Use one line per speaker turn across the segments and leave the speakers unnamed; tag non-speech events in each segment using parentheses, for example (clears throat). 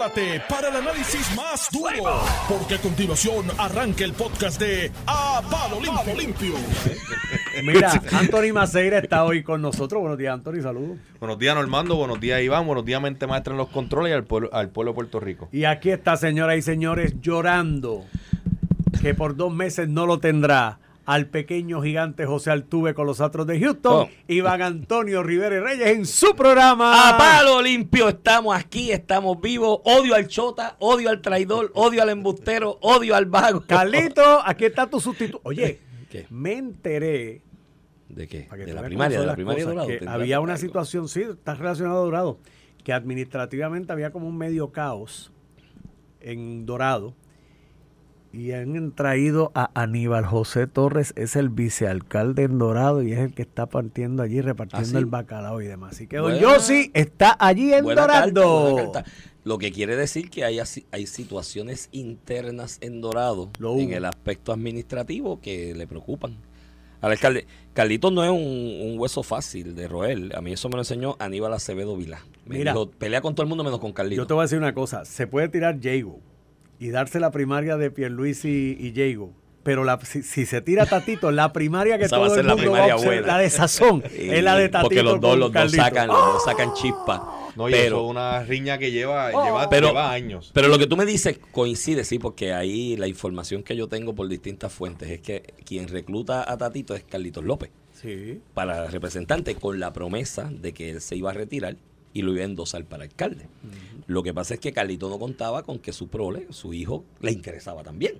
prepárate para el análisis más duro, porque a continuación arranca el podcast de A Palo Limpio. Limpio.
Mira, (laughs) Anthony Maceira está hoy con nosotros. Buenos días, Anthony, saludos.
Buenos días, Normando. Buenos días, Iván. Buenos días, Mente Maestra en los controles y al pueblo, al pueblo de Puerto Rico.
Y aquí está, señoras y señores, llorando que por dos meses no lo tendrá al pequeño gigante José Altuve con los Astros de Houston,
Oh.
Iván Antonio Rivera y Reyes en su programa.
A palo limpio, estamos aquí, estamos vivos. Odio al chota, odio al traidor, odio al embustero, odio al vago.
Carlito, aquí está tu sustituto. Oye,
¿Qué?
me enteré
¿De qué? De la primaria, de la primaria
cosas,
Dorado.
que había una
algo.
situación, sí, está relacionado a Dorado, que administrativamente había como un medio caos en Dorado y han traído a Aníbal José Torres, es el vicealcalde en Dorado y es el que está partiendo allí, repartiendo
¿Ah, sí?
el bacalao y demás. Así que don
Buena-
Yossi está allí en
carta,
Dorado.
carta. Lo que quiere decir que hay, hay situaciones internas en Dorado,
Lo
en el aspecto administrativo, que le preocupan. Al alcalde, Carlitos no es un, un hueso fácil de roer. A mí eso me lo enseñó Aníbal Acevedo Vilá. Me
Mira.
dijo, pelea con todo el mundo menos con Carlitos.
Yo te voy a decir una cosa, se puede tirar Jago y darse la primaria de Pierluisi y Jago. Pero la, si, si se tira Tatito, la primaria que
Esa va a
todo el
la
mundo va a
primaria
observar,
buena.
la de sazón,
Y- (laughs)
es la de Tatito
Porque los dos, los dos sacan, los dos sacan (laughs) chispa.
No, y
pero,
eso es una riña que lleva,
Oh.
lleva,
Pero-
lleva años.
pero lo que tú me dices coincide, sí, porque ahí la información que yo tengo por distintas fuentes es que quien recluta a Tatito es Carlitos López
Sí.
para representante con la promesa de que él se iba a retirar y lo iba a endosar para alcalde. Lo que pasa es que Carlito no contaba con que su prole, su hijo, le interesaba también.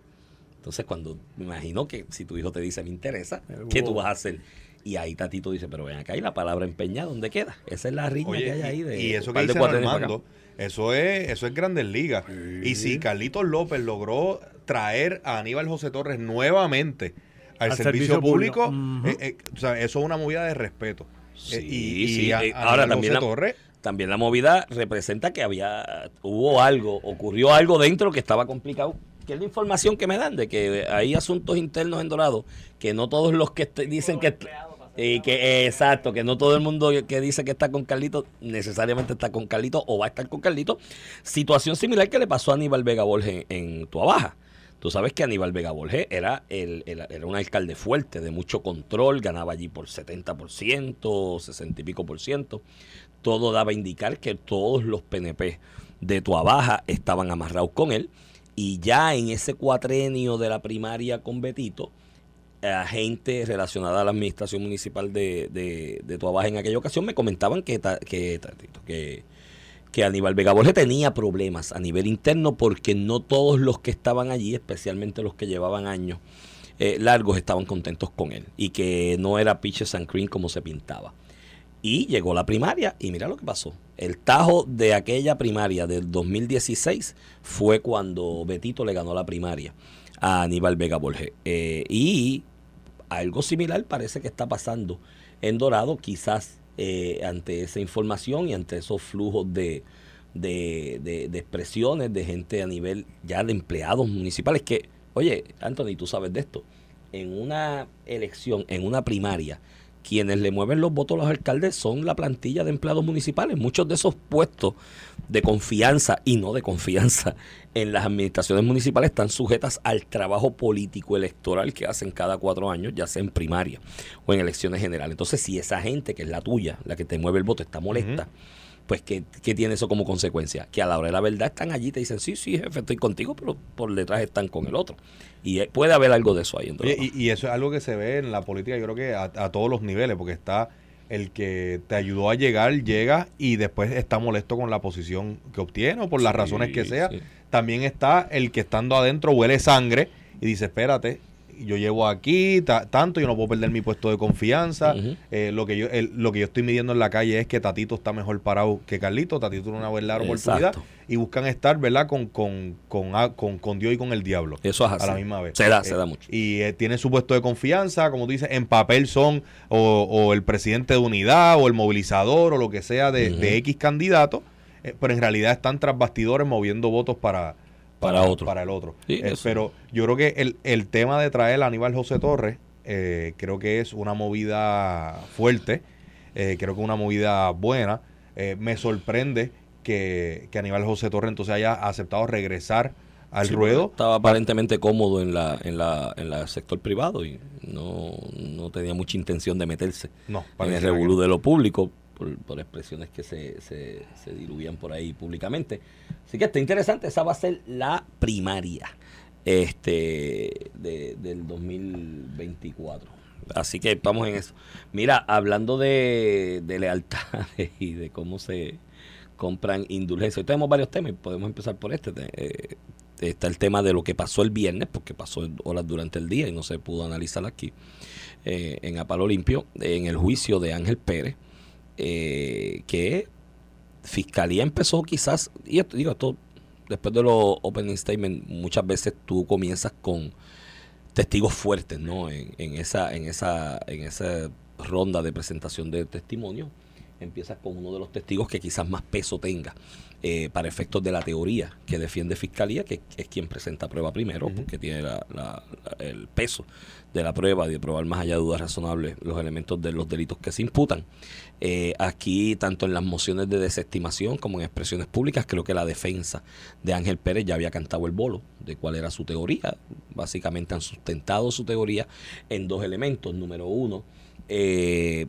Entonces, cuando me imagino que si tu hijo te dice me interesa,
Eh,
¿qué tú vas a hacer? Y ahí Tatito dice, pero ven acá, ¿y la palabra empeñada dónde queda? Esa es la riña que hay ahí de
y eso que dice. Normando, eso es, eso es Grandes Ligas. Y si Carlitos López logró traer a Aníbal José Torres nuevamente al,
Al
servicio,
servicio
público,
público.
eh, eh, o sea, eso es una movida de respeto.
Sí,
Eh, y, y
sí.
a-
Eh,
Aníbal
ahora
José
también la-
Torres,
También la movida representa que había, hubo algo, ocurrió algo dentro que estaba complicado, que es la información que me dan de que hay asuntos internos en Dorado, que no todos los que dicen que... Y que exacto, que no todo el mundo que dice que está con Carlito necesariamente está con Carlito o va a estar con Carlito. Situación similar que le pasó a Aníbal Vega Borges en, en Tuabaja. Tú sabes que Aníbal Vega Borges era, el, el- era un alcalde fuerte, de mucho control, ganaba allí por 70%, 60 y pico por ciento. Todo daba a indicar que todos los PNP de Tuabaja estaban amarrados con él. Y ya en ese cuatrenio de la primaria con Betito, gente relacionada a la administración municipal de, de, de Tuabaja en aquella ocasión me comentaban que, que, que, que Aníbal Vega Borges tenía problemas a nivel interno porque no todos los que estaban allí, especialmente los que llevaban años eh, largos, estaban contentos con él y que no era pitches and cream como se pintaba. Y llegó la primaria y mira lo que pasó. El tajo de aquella primaria del 2016 fue cuando Betito le ganó la primaria a Aníbal Vega Borges. Eh, y algo similar parece que está pasando en Dorado, quizás eh, ante esa información y ante esos flujos de, de, de- de expresiones de gente a nivel ya de empleados municipales que, oye, Anthony, tú sabes de esto, en una elección, en una primaria, quienes le mueven los votos a los alcaldes son la plantilla de empleados municipales. Muchos de esos puestos de confianza y no de confianza en las administraciones municipales están sujetas al trabajo político electoral que hacen cada cuatro años, ya sea en primaria o en elecciones generales. Entonces, si esa gente que es la tuya, la que te mueve el voto, está molesta, pues ¿qué, qué tiene eso como consecuencia? Que a la hora de la verdad están allí y te dicen, sí, sí, jefe, estoy contigo, pero por detrás están con el otro. Y eh, puede haber algo de eso ahí.
Oye, y, y eso es algo que se ve en la política, yo creo que a, a todos los niveles, porque está el que te ayudó a llegar, llega y después está molesto con la posición que obtiene o por las
Sí,
razones que sea.
sí.
También está el que estando adentro huele sangre y dice, espérate, yo llevo aquí ta- tanto, yo no puedo perder mi puesto de confianza. Eh, lo, que yo, el- lo que yo estoy midiendo en la calle es que Tatito está mejor parado que Carlito. Tatito tiene una verdadera oportunidad y buscan estar, ¿verdad? Con, con, con, con, con Dios y con el diablo.
Eso es así.
A la misma vez.
Se da,
Eh,
se da mucho.
Y eh, tiene su puesto de confianza, como tú dices, en papel son o, o el presidente de unidad o el movilizador o lo que sea de X candidato, eh, pero en realidad están tras bastidores moviendo votos para,
Para otro.
Para el otro.
Sí,
Eh, pero yo creo que el, el tema de traer a Aníbal José Torres, eh, creo que es una movida fuerte, eh, creo que una movida buena. Eh, me sorprende que, que Aníbal José Torres entonces haya aceptado regresar al
Sí,
ruedo.
Estaba aparentemente cómodo en la, en la, en la sector privado y no, no tenía mucha intención de meterse
No,
en el revolú de lo público por, expresiones que se, se, diluían por ahí públicamente. Así que está interesante, esa va a ser la primaria este de, del 2024. Así que estamos en eso. Mira, hablando de, de lealtades (laughs) y de cómo se compran indulgencias. Hoy tenemos varios temas y podemos empezar por este. Te- eh, está el tema de lo que pasó el viernes, porque pasó horas durante el día y no se pudo analizar aquí eh, en Apalo Limpio, en el juicio de Ángel Pérez, eh, que Fiscalía empezó quizás, y esto, digo, esto después de los opening statement, muchas veces tú comienzas con testigos fuertes, ¿no? En, en esa, en esa, en esa ronda de presentación de testimonio, empiezas con uno de los testigos que quizás más peso tenga eh, para efectos de la teoría que defiende Fiscalía, que es quien presenta prueba primero, porque tiene la- la- la- el peso de la prueba y de probar más allá de dudas razonables los elementos de los delitos que se imputan. Eh, aquí, tanto en las mociones de desestimación como en expresiones públicas, creo que la defensa de Ángel Pérez ya había cantado el bolo de cuál era su teoría. Básicamente han sustentado su teoría en dos elementos. Número uno, eh,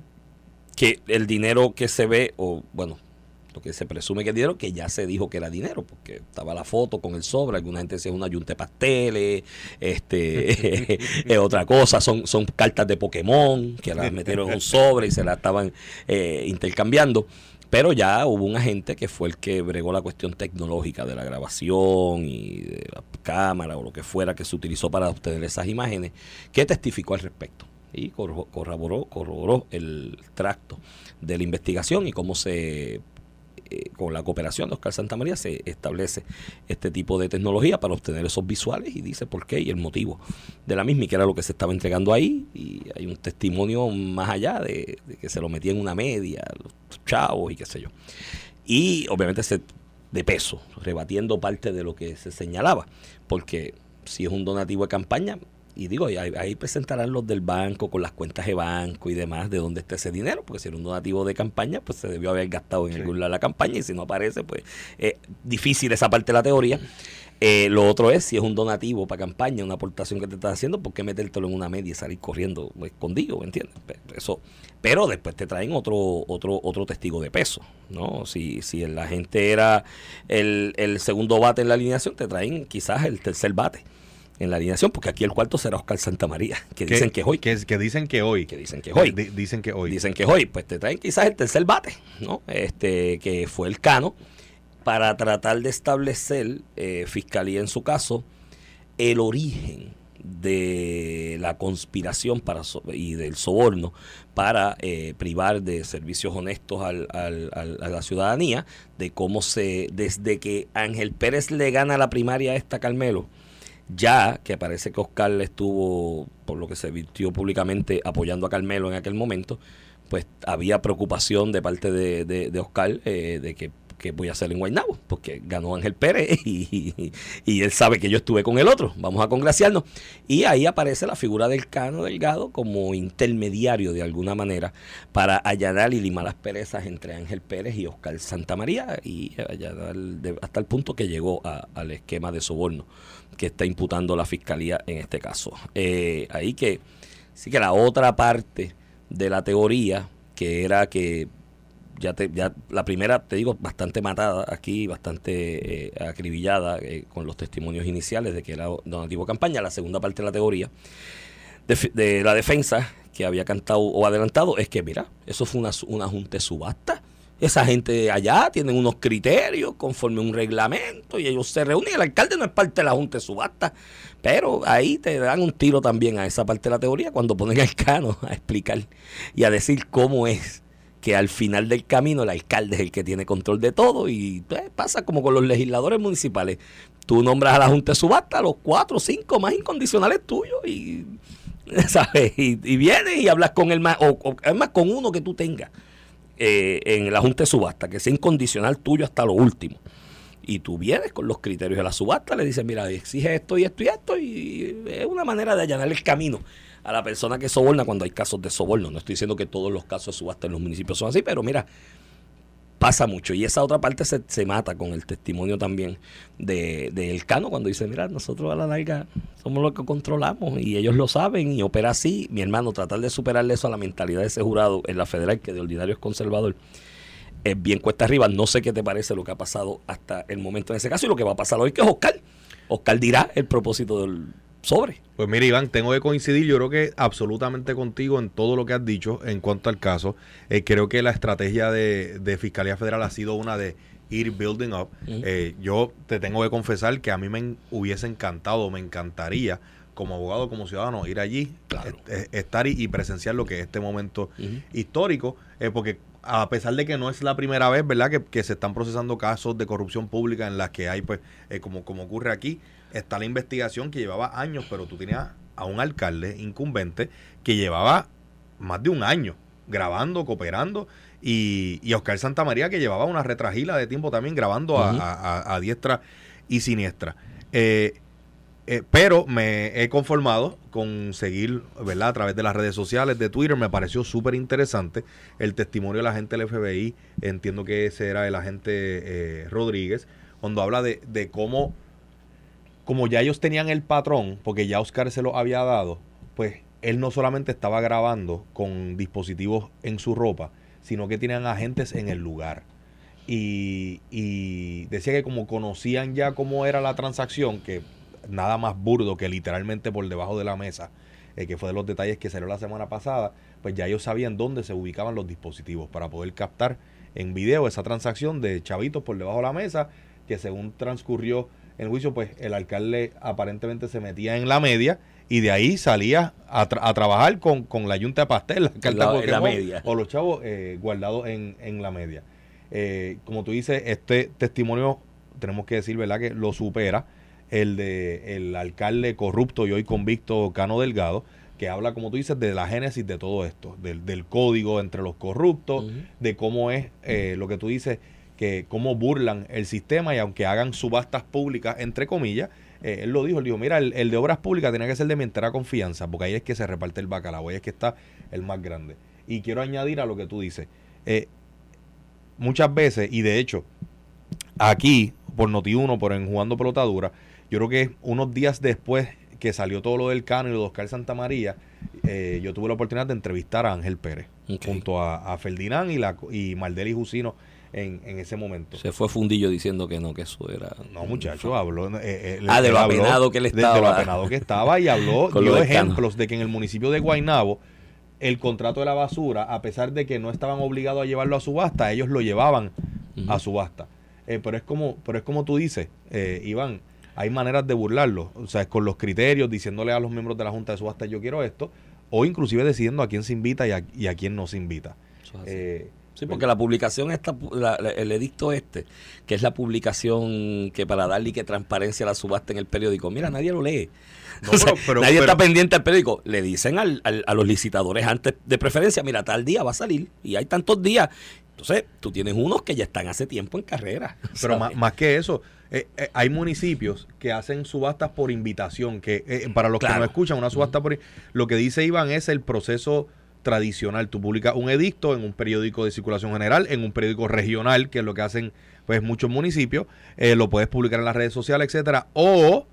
que el dinero que se ve, o bueno, lo que se presume que es dinero, que ya se dijo que era dinero, porque estaba la foto con el sobre, alguna gente decía una yunta de pasteles, este, (laughs) es otra cosa, son, son cartas de Pokémon, que las metieron en un sobre y se las estaban eh, intercambiando. Pero ya hubo un agente que fue el que bregó la cuestión tecnológica de la grabación y de la cámara o lo que fuera que se utilizó para obtener esas imágenes, que testificó al respecto y corro- corroboró, corroboró el tracto de la investigación y cómo se eh, con la cooperación de Oscar Santamaría se establece este tipo de tecnología para obtener esos visuales y dice por qué y el motivo de la misma y que era lo que se estaba entregando ahí. Y hay un testimonio más allá de, que se lo metía en una media los chavos y qué sé yo. Y obviamente se, de peso rebatiendo parte de lo que se señalaba porque si es un donativo de campaña y digo, y ahí, ahí presentarán los del banco con las cuentas de banco y demás de dónde está ese dinero, porque si era un donativo de campaña, pues se debió haber gastado en
Sí.
algún lado de la campaña y si no aparece, pues es difícil esa parte de la teoría. Eh, lo otro es, si es un donativo para campaña, una aportación que te estás haciendo, ¿por qué metértelo en una media y salir corriendo escondido? ¿Me entiendes? Eso, pero después te traen otro otro otro testigo de peso, ¿no? Si, si la gente era el, el segundo bate en la alineación, te traen quizás el tercer bate en la alineación, porque aquí el cuarto será Oscar Santamaría, que dicen que es hoy.
Que, que dicen que hoy.
Que dicen que es hoy.
Di- dicen que hoy.
Dicen que es hoy, pues te traen quizás el tercer bate, ¿no? Este, que fue el Cano, para tratar de establecer, eh, Fiscalía en su caso, el origen de la conspiración para so- y del soborno para eh, privar de servicios honestos al- al- al- a la ciudadanía, de cómo se, desde que Ángel Pérez le gana la primaria a esta Carmelo, ya que parece que Oscar estuvo, por lo que se vistió públicamente, apoyando a Carmelo en aquel momento, pues había preocupación de parte de, de- Oscar eh, de que, que voy a hacer en Guaynabo, porque ganó Ángel Pérez (laughs) y, él sabe que yo estuve con el otro, vamos a congraciarnos. Y ahí aparece la figura del Cano Delgado como intermediario de alguna manera para allanar y limar las perezas entre Ángel Pérez y Oscar Santamaría y allanar hasta el punto que llegó a- al esquema de soborno que está imputando la fiscalía en este caso. Eh, ahí que sí que la otra parte de la teoría que era que ya te, ya la primera te digo bastante matada aquí bastante eh, acribillada eh, con los testimonios iniciales de que era donativo campaña la segunda parte de la teoría de, la defensa que había cantado o adelantado es que mira eso fue una, una junta subasta esa gente allá tienen unos criterios conforme un reglamento y ellos se reúnen. El alcalde no es parte de la Junta de Subasta, pero ahí te dan un tiro también a esa parte de la teoría cuando ponen al cano a explicar y a decir cómo es que al final del camino el alcalde es el que tiene control de todo y pues, pasa como con los legisladores municipales. Tú nombras a la Junta de Subasta, los cuatro o cinco más incondicionales tuyos y, (laughs) ¿sabes? Y, vienes y hablas con el más, o, o es más con uno que tú tengas eh, en la Junta de Subasta, que sea incondicional tuyo hasta lo último. Y tú vienes con los criterios de la subasta, le dices, mira, exige esto y esto y esto, y es una manera de allanar el camino a la persona que soborna cuando hay casos de soborno. No estoy diciendo que todos los casos de subasta en los municipios son así, pero mira, pasa mucho. Y esa otra parte se, se mata con el testimonio también de, de Elcano cuando dice, mira, nosotros a la larga somos los que controlamos y ellos lo saben y opera así. Mi hermano, tratar de superarle eso a la mentalidad de ese jurado en la federal, que de ordinario es conservador, es bien cuesta arriba. No sé qué te parece lo que ha pasado hasta el momento en ese caso y lo que va a pasar hoy, que es Oscar. Oscar dirá el propósito del sobre.
Pues mira, Iván, tengo que coincidir, yo creo que absolutamente contigo en todo lo que has dicho en cuanto al caso. Eh, creo que la estrategia de, de, Fiscalía Federal ha sido una de ir building up. eh, yo te tengo que confesar que a mí me hubiese encantado, me encantaría como abogado, como ciudadano, ir allí,
Claro.
est- estar y, y presenciar lo que es este momento histórico, eh, porque a pesar de que no es la primera vez, ¿verdad?, que, que se están procesando casos de corrupción pública en las que hay, pues, eh, como, como ocurre aquí, está la investigación que llevaba años, pero tú tenías a un alcalde incumbente que llevaba más de un año grabando, cooperando, y, y Oscar Santamaría que llevaba una retragila de tiempo también grabando a- a diestra y siniestra. Eh, eh, pero me he conformado con seguir, ¿verdad? A través de las redes sociales, de Twitter, me pareció súper interesante el testimonio de la gente del FBI, entiendo que ese era el agente eh, Rodríguez, cuando habla de, de cómo, como ya ellos tenían el patrón, porque ya Oscar se lo había dado, pues él no solamente estaba grabando con dispositivos en su ropa, sino que tenían agentes en el lugar. Y, y decía que como conocían ya cómo era la transacción, que nada más burdo que literalmente por debajo de la mesa, eh, que fue de los detalles que salió la semana pasada, pues ya ellos sabían dónde se ubicaban los dispositivos para poder captar en video esa transacción de chavitos por debajo de la mesa, que según transcurrió el juicio, pues el alcalde aparentemente se metía en la media y de ahí salía a, tra- a trabajar con, con la yunta de pastel, la carta
la- en la
Pokémon,
media.
o los chavos eh, guardados en, en la media. Eh, como tú dices, este testimonio, tenemos que decir, ¿verdad?, que lo supera el de el alcalde corrupto y hoy convicto Cano Delgado, que habla, como tú dices, de la génesis de todo esto, del, del código entre los corruptos, de cómo es eh, lo que tú dices, que cómo burlan el sistema y aunque hagan subastas públicas, entre comillas, eh, él lo dijo, él dijo, mira, el, el de obras públicas tiene que ser de mi entera confianza, porque ahí es que se reparte el bacalao, ahí es que está el más grande. Y quiero añadir a lo que tú dices, eh, muchas veces, y de hecho, aquí, por Noti1, por en Jugando Pelotadura, yo creo que unos días después que salió todo lo del Cano y lo de Oscar Santamaría, eh, yo tuve la oportunidad de entrevistar a Ángel Pérez, junto a, a Ferdinand y, la, y Maldeli Jusino en, en ese momento.
Se fue fundillo diciendo que no, que eso era.
No, muchacho, habló. eh, eh,
Ah, de lo apenado que él
de- De, lo
estaba.
apenado que estaba y habló, (laughs) dio ejemplos de que en el municipio de Guaynabo, el contrato de la basura, a pesar de que no estaban obligados a llevarlo a subasta, ellos lo llevaban a subasta. Eh, pero es como, pero es como tú dices, eh, Iván, hay maneras de burlarlo, o sea, con los criterios, diciéndole a los miembros de la Junta de Subasta yo quiero esto, o inclusive decidiendo a quién se invita y a, y a quién no se invita. Eh,
Sí, porque la publicación, esta, la- la- el edicto este, que es la publicación que para darle que transparencia a la subasta en el periódico, mira, nadie lo lee.
No, (laughs)
O sea,
pero- pero-
nadie
pero-
está pendiente al periódico. Le dicen al- al- a los licitadores antes de preferencia, mira, tal día va a salir y hay tantos días. Entonces, tú tienes unos que ya están hace tiempo en carrera.
Pero (laughs) más, más que eso, eh, eh, hay municipios que hacen subastas por invitación, que eh, para los que no escuchan, una subasta por... Lo que dice Iván es el proceso tradicional. Tú publicas un edicto en un periódico de circulación general, en un periódico regional, que es lo que hacen pues muchos municipios, lo puedes publicar en las redes sociales, etcétera, o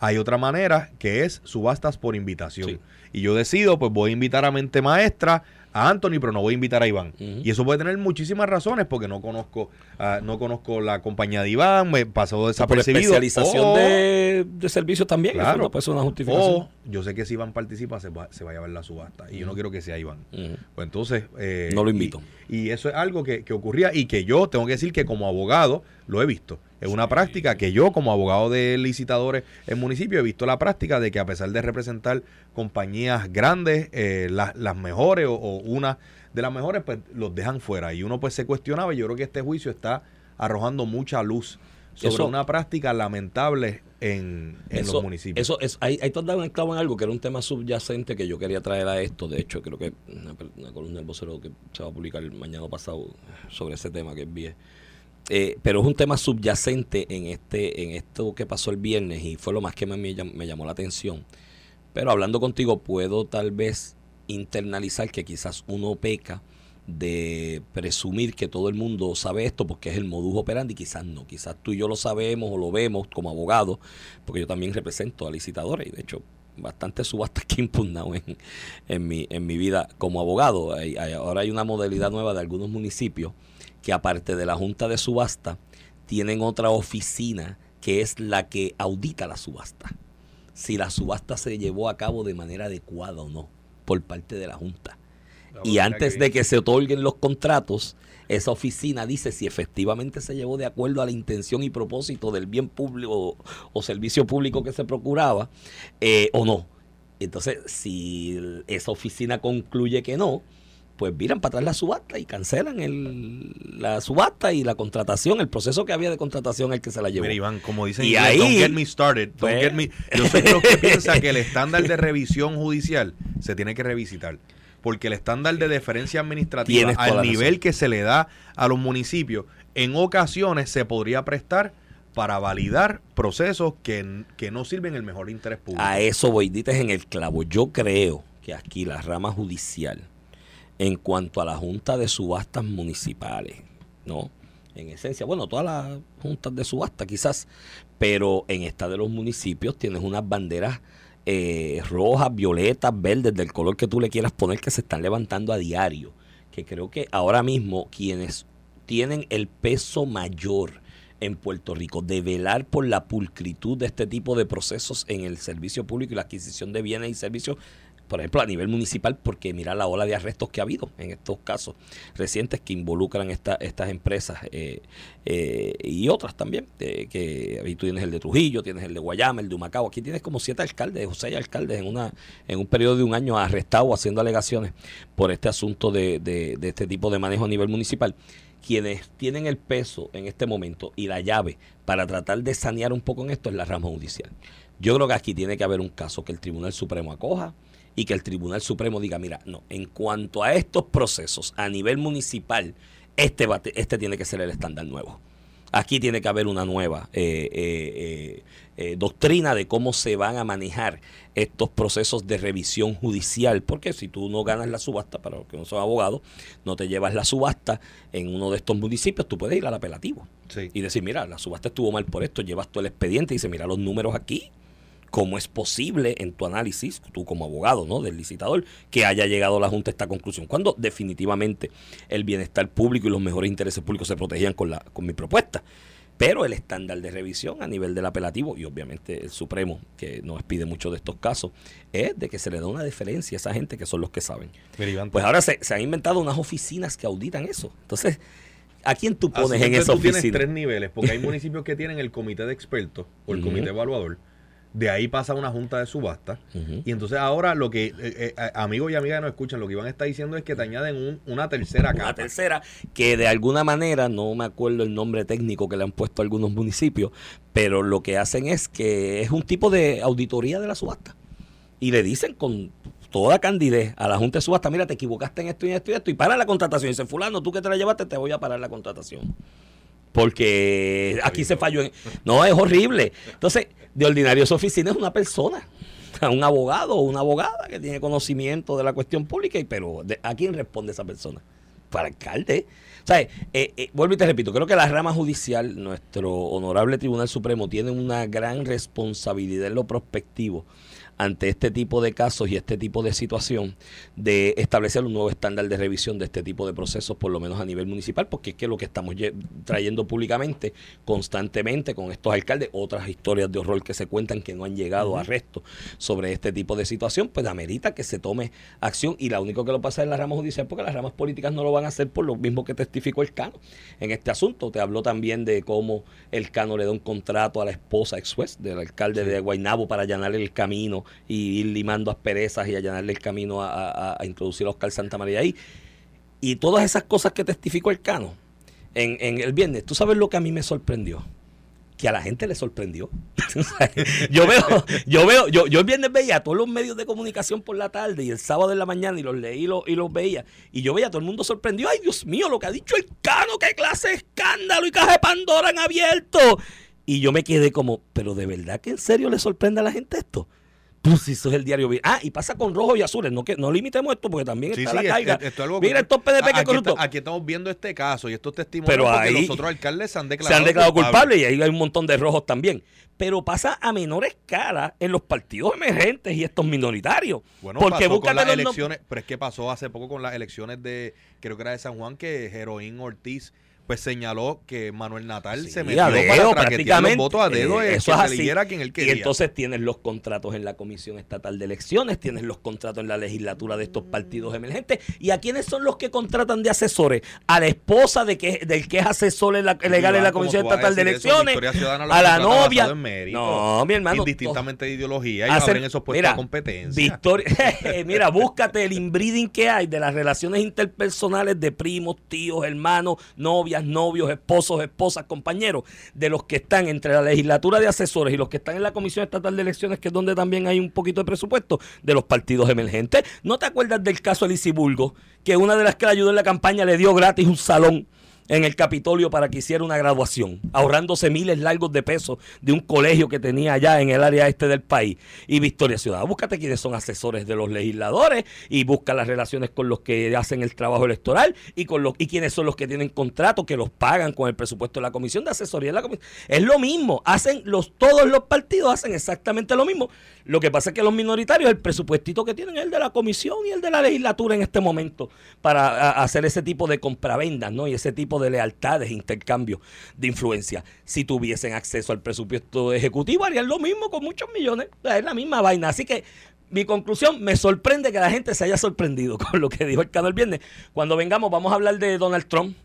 hay otra manera que es subastas por invitación.
Sí.
Y yo decido, pues voy a invitar a Mente Maestra, a Anthony, pero no voy a invitar a Iván. Y eso puede tener muchísimas razones, porque no conozco, ah, no conozco la compañía de Iván, me pasó
por
desapercibido.
especialización de, de servicios también.
Claro.
Eso no puede ser una justificación.
o yo sé que si Iván participa, se va, se va a llevar la subasta. Y yo no quiero que sea Iván.
Ujú.
Pues entonces... eh,
No lo invito.
Y, y eso es algo que, que ocurría y que yo tengo que decir que como abogado lo he visto. Es una práctica que yo como abogado de licitadores en municipio he visto la práctica de que a pesar de representar compañías grandes, eh, las, las mejores o, o una de las mejores, pues los dejan fuera. Y uno pues se cuestionaba y yo creo que este juicio está arrojando mucha luz sobre
Eso-
una práctica lamentable en, en
eso,
los municipios.
Eso es, ahí, ahí tú has dado un clavo en algo que era un tema subyacente que yo quería traer a esto. De hecho, creo que una, una columna del vocero que se va a publicar el mañana pasado sobre ese tema que envié. Eh, pero es un tema subyacente en este en esto que pasó el viernes y fue lo más que me, me llam- me llamó la atención. Pero hablando contigo puedo tal vez internalizar que quizás uno peca de presumir que todo el mundo sabe esto porque es el modus operandi, quizás no, quizás tú y yo lo sabemos o lo vemos como abogados, porque yo también represento a licitadores y de hecho bastantes subastas (laughs) que he impugnado en, en, mi, en mi vida como abogado. ahora hay una modalidad nueva de algunos municipios que aparte de la junta de subasta, tienen otra oficina que es la que audita la subasta. Si la subasta se llevó a cabo de manera adecuada o no por parte de la junta. Y antes de que se otorguen los contratos, esa oficina dice si efectivamente se llevó de acuerdo a la intención y propósito del bien público o, servicio público que se procuraba eh, o no. Entonces, si esa oficina concluye que no, pues miran para atrás la subasta y cancelan el, la subasta y la contratación, el proceso que había de contratación el que se la llevó.
Mira, Iván, como dicen, y ahí, don't get me started. Don't get me, yo soy lo que piensa que el estándar de revisión judicial se tiene que revisitar porque el estándar de deferencia administrativa al nivel que se le da a los municipios, en ocasiones se podría prestar para validar procesos que, que no sirven el mejor interés público.
A eso voy, dices en el clavo. Yo creo que aquí la rama judicial, en cuanto a la Junta de Subastas Municipales, ¿no? En esencia, bueno, todas las juntas de subasta quizás, pero en esta de los municipios tienes unas banderas eh, rojas, violetas, verdes, del color que tú le quieras poner, que se están levantando a diario. Que creo que ahora mismo quienes tienen el peso mayor en Puerto Rico de velar por la pulcritud de este tipo de procesos en el servicio público y la adquisición de bienes y servicios por ejemplo, a nivel municipal, porque mira la ola de arrestos que ha habido en estos casos recientes que involucran esta, estas empresas eh, eh, y otras también, que ahí tú tienes el de Trujillo, tienes el de Guayama, el de Humacao, aquí tienes como siete alcaldes o seis alcaldes en, una, en un periodo de un año arrestados haciendo alegaciones por este asunto de, de, de este tipo de manejo a nivel municipal quienes tienen el peso en este momento y la llave para tratar de sanear un poco en esto es la rama judicial. Yo creo que aquí tiene que haber un caso que el Tribunal Supremo acoja, y que el Tribunal Supremo diga, mira, no, en cuanto a estos procesos a nivel municipal, este, este tiene que ser el estándar nuevo. Aquí tiene que haber una nueva eh, eh, eh, doctrina de cómo se van a manejar estos procesos de revisión judicial, porque si tú no ganas la subasta, para los que no son abogados, no te llevas la subasta en uno de estos municipios, tú puedes ir al apelativo y decir, mira, la subasta estuvo mal por esto, llevas todo el expediente y dice, mira los números aquí, cómo es posible en tu análisis, tú como abogado ¿no? del licitador, que haya llegado a la Junta a esta conclusión, cuando definitivamente el bienestar público y los mejores intereses públicos se protegían con, la, con mi propuesta. Pero el estándar de revisión a nivel del apelativo y obviamente el Supremo, que nos pide mucho de estos casos, es de que se le da una deferencia a esa gente que son los que saben. Pues ahora se, han inventado unas oficinas que auditan eso. Entonces, ¿a quién tú pones en esa oficina? Tú tienes
tres niveles, porque hay municipios que tienen el comité de expertos o el comité evaluador de ahí pasa una junta de subasta. Y entonces ahora lo que eh, eh, amigos y amigas que nos escuchan, lo que Iván está diciendo es que te añaden una tercera capa.
Una tercera que de alguna manera, no me acuerdo el nombre técnico que le han puesto a algunos municipios, pero lo que hacen es que es un tipo de auditoría de la subasta. Y le dicen con toda candidez a la Junta de Subasta, mira, te equivocaste en esto y esto y esto, y para la contratación. Y dice, fulano, tú que te la llevaste, te voy a parar la contratación. Porque aquí se falló. En... No, es horrible. Entonces, de ordinario su oficina es una persona, (laughs) un abogado o una abogada que tiene conocimiento de la cuestión pública, y, pero ¿a quién responde esa persona? Para alcalde. O sea, eh, eh, vuelvo y te repito, creo que la rama judicial, nuestro honorable Tribunal Supremo, tiene una gran responsabilidad en lo prospectivo ante este tipo de casos y este tipo de situación de establecer un nuevo estándar de revisión de este tipo de procesos, por lo menos a nivel municipal, porque es que lo que estamos trayendo públicamente constantemente con estos alcaldes, otras historias de horror que se cuentan que no han llegado a arresto sobre este tipo de situación, pues amerita que se tome acción y la único que lo pasa es la rama judicial porque las ramas políticas no lo van a hacer por lo mismo que testificó el Cano en este asunto. Te habló también de cómo el Cano le da un contrato a la esposa ex juez del alcalde de Guaynabo para allanarle el camino y ir limando asperezas y allanarle el camino a, introducir a Oscar Santa María ahí. Y todas esas cosas que testificó el Cano en, en el viernes, ¿tú sabes lo que a mí me sorprendió? que a la gente le sorprendió. (laughs) yo veo, yo veo, yo, yo el viernes veía todos los medios de comunicación por la tarde y el sábado en la mañana y los leí y los, y los veía. Y yo veía a todo el mundo sorprendió. Ay, Dios mío, lo que ha dicho el Cano, qué clase de escándalo y caja de Pandora han abierto. Y yo me quedé como, pero de verdad que en serio le sorprende a la gente esto Pues eso es el diario. Ah, y pasa con rojos y azules. No, que, no limitemos esto porque también
Sí,
está
sí,
la carga.
es- esto es algo
Mira estos PDP que
aquí,
corruptos.
está- aquí estamos viendo este caso y estos testimonios
Pero ahí
los otros alcaldes se han
se
declarado,
han declarado culpables y ahí hay un montón de rojos también. Pero pasa a menor escala en los partidos emergentes y estos minoritarios.
Bueno,
porque
pasó con las elecciones, pero es que pasó hace poco con las elecciones de, creo que era de San Juan, que Jeroín Ortiz pues señaló que Manuel Natal
Sí,
se metió
dedo,
para los votos a dedo
Eh,
eh,
eso
que
es
eligiera quien él quería.
Y entonces tienes los contratos en la Comisión Estatal de Elecciones, tienes los contratos en la legislatura de estos partidos emergentes. ¿Y a quiénes son los que contratan de asesores? A la esposa de que, del que es asesor en la- legal en la
¿Cómo
Comisión Estatal de
eso?
Elecciones, a la novia.
basado en mérito.
No, mi hermano.
Indistintamente de ideología, ellos abren esos puestos
mira,
de competencia.
Victoria, (laughs) mira, búscate el inbreeding que hay de las relaciones interpersonales de primos, tíos, hermanos, novias, novios, esposos, esposas, compañeros, de los que están entre la legislatura de asesores y los que están en la Comisión Estatal de Elecciones, que es donde también hay un poquito de presupuesto, de los partidos emergentes. ¿No te acuerdas del caso de Bulgo, que una de las que le ayudó en la campaña le dio gratis un salón? En el Capitolio para que hiciera una graduación, ahorrándose miles largos de pesos de un colegio que tenía allá en el área este del país. Y Victoria Ciudad, búscate quiénes son asesores de los legisladores y busca las relaciones con los que hacen el trabajo electoral y con los y quiénes son los que tienen contratos que los pagan con el presupuesto de la Comisión de Asesoría. de la comi- es lo mismo, hacen los todos los partidos hacen exactamente lo mismo. Lo que pasa es que los minoritarios el presupuestito que tienen es el de la comisión y el de la legislatura en este momento para hacer ese tipo de compravendas, ¿no? Y ese tipo de lealtades, intercambios de influencia. Si tuviesen acceso al presupuesto ejecutivo, harían lo mismo con muchos millones. Es la misma vaina. Así que mi conclusión, me sorprende que la gente se haya sorprendido (laughs) con lo que dijo el Cano el viernes. Cuando vengamos, vamos a hablar de Donald Trump.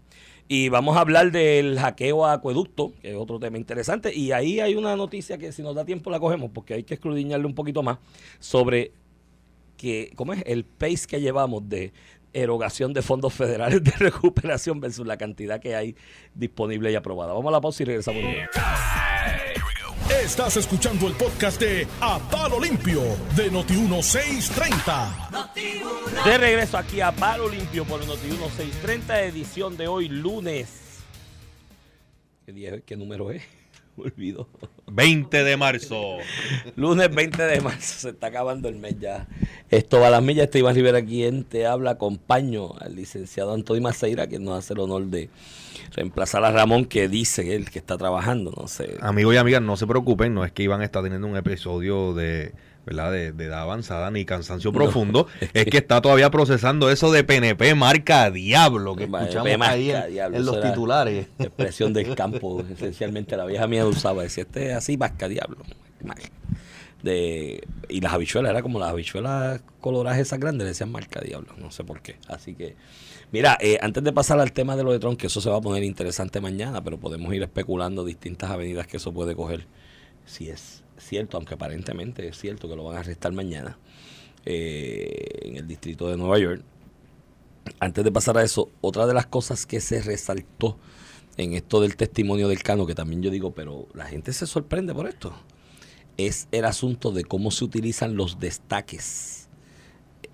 Y vamos a hablar del hackeo a acueducto, que es otro tema interesante. Y ahí hay una noticia que si nos da tiempo la cogemos, porque hay que escudriñarle un poquito más, sobre que, ¿cómo es? El pace que llevamos de erogación de fondos federales de (laughs) recuperación versus la cantidad que hay disponible y aprobada. Vamos a la pausa y regresamos.
Estás escuchando el podcast de A Palo Limpio de Noti1630.
De regreso aquí a Palo Limpio por Noti 1630, edición de hoy, lunes. ¿Qué, día? ¿Qué número es? Me (laughs) olvidó.
20 de marzo.
Lunes 20 de marzo, se está acabando el mes ya. Esto va a las millas, este Iván Rivera, quien te habla, acompaño al licenciado Antonio Maceira, que nos hace el honor de reemplazar a Ramón, que dice él que está trabajando, no sé.
Amigos y amigas, no se preocupen, no es que Iván está teniendo un episodio de, ¿verdad? de, de edad avanzada ni cansancio (laughs)
No,
profundo,
es (laughs)
es
que-
está todavía procesando eso de PNP marca Diablo que
PNP
escuchamos
marca
ahí en,
Diablo,
en los titulares.
expresión del (laughs) campo, esencialmente la vieja mía usaba, decía, este es así, vasca diablo. De, y las habichuelas, era como las habichuelas coloradas esas grandes, le decían marca diablo, no sé por qué. Así que, mira, eh, antes de pasar al tema de lo de Trump, que eso se va a poner interesante mañana, pero podemos ir especulando distintas avenidas que eso puede coger, si es cierto, aunque aparentemente es cierto que lo van a arrestar mañana eh, en el distrito de Nueva York. Antes de pasar a eso, otra de las cosas que se resaltó en esto del testimonio del Cano, que también yo digo, pero la gente se sorprende por esto, es el asunto de cómo se utilizan los destaques